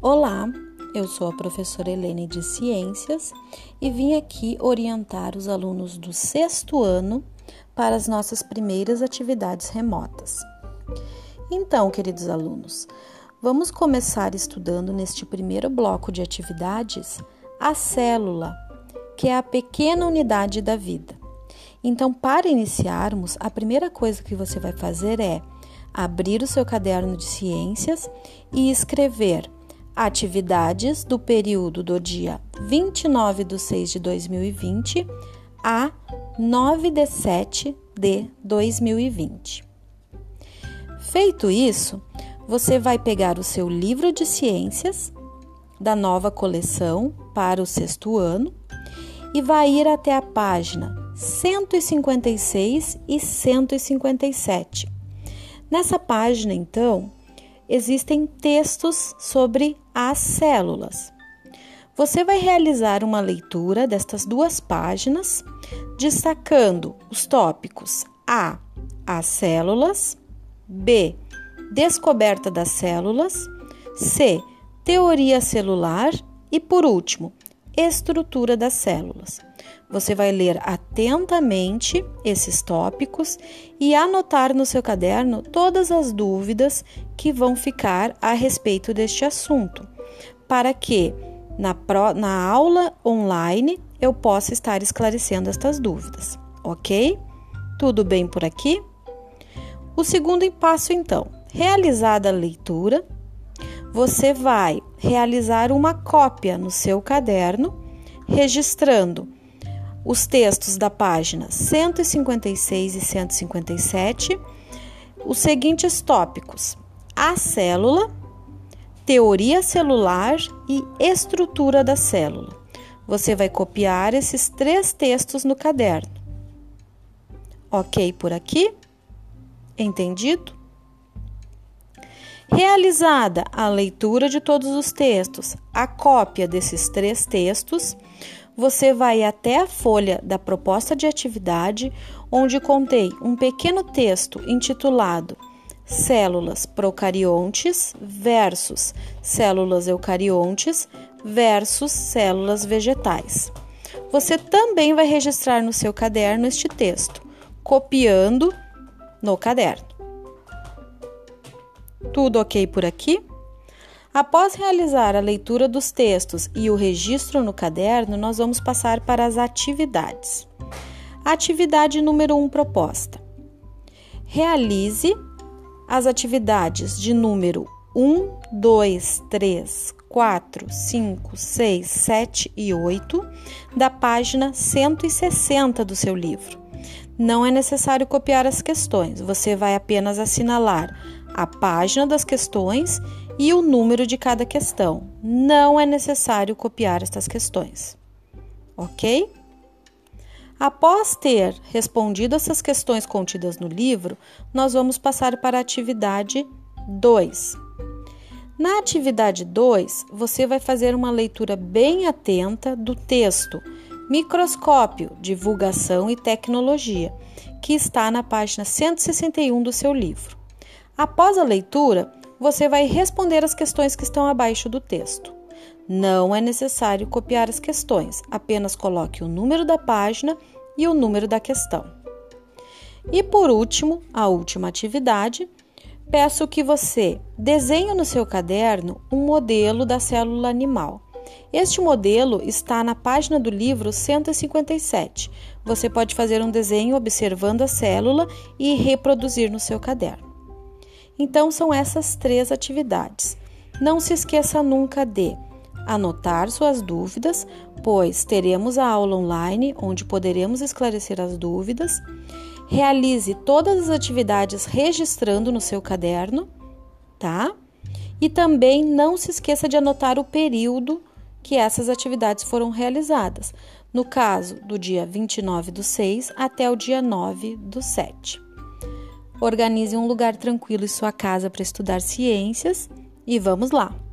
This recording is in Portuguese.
Olá, eu sou a professora Helene de Ciências e vim aqui orientar os alunos do sexto ano para as nossas primeiras atividades remotas. Então, queridos alunos, vamos começar estudando neste primeiro bloco de atividades a célula, que é a pequena unidade da vida. Então, para iniciarmos, a primeira coisa que você vai fazer é abrir o seu caderno de ciências e escrever atividades do período do dia 29 de 6 de 2020 a 9 de 7 de 2020. Feito isso, você vai pegar o seu livro de ciências da nova coleção para o sexto ano e vai ir até a página 156 e 157. Nessa página, então, existem textos sobre as células. Você vai realizar uma leitura destas duas páginas, destacando os tópicos A. As células, B. Descoberta das células, C. Teoria celular e, por último, estrutura das células. Você vai ler atentamente esses tópicos e anotar no seu caderno todas as dúvidas que vão ficar a respeito deste assunto, para que na, pro, na aula online eu possa estar esclarecendo estas dúvidas, ok? Tudo bem por aqui? O segundo passo, então, realizada a leitura, você vai realizar uma cópia no seu caderno, registrando os textos da página 156 e 157, os seguintes tópicos: a célula, teoria celular e estrutura da célula. Você vai copiar esses três textos no caderno. Ok por aqui? Entendido? Realizada a leitura de todos os textos, a cópia desses três textos, você vai até a folha da proposta de atividade, onde contei um pequeno texto intitulado Células procariontes versus células eucariontes versus células vegetais. Você também vai registrar no seu caderno este texto, copiando no caderno. Tudo ok por aqui? Após realizar a leitura dos textos e o registro no caderno, nós vamos passar para as atividades. Atividade número 1 um proposta. Realize as atividades de número 1, 2, 3, 4, 5, 6, 7 e 8 da página 160 do seu livro. Não é necessário copiar as questões, você vai apenas assinalar a página das questões e o número de cada questão. Não é necessário copiar estas questões. Ok? Após ter respondido essas questões contidas no livro, nós vamos passar para a atividade 2. Na atividade 2, você vai fazer uma leitura bem atenta do texto Microscópio, Divulgação e Tecnologia, que está na página 161 do seu livro. Após a leitura, você vai responder as questões que estão abaixo do texto. Não é necessário copiar as questões, apenas coloque o número da página e o número da questão. E por último, a última atividade, peço que você desenhe no seu caderno um modelo da célula animal. Este modelo está na página do livro 157. Você pode fazer um desenho observando a célula e reproduzir no seu caderno. Então, são essas três atividades. Não se esqueça nunca de anotar suas dúvidas, pois teremos a aula online onde poderemos esclarecer as dúvidas. Realize todas as atividades registrando no seu caderno, tá? E também não se esqueça de anotar o período que essas atividades foram realizadas, no caso do dia 29 do 6 até o dia 9 do 7. Organize um lugar tranquilo em sua casa para estudar ciências e vamos lá!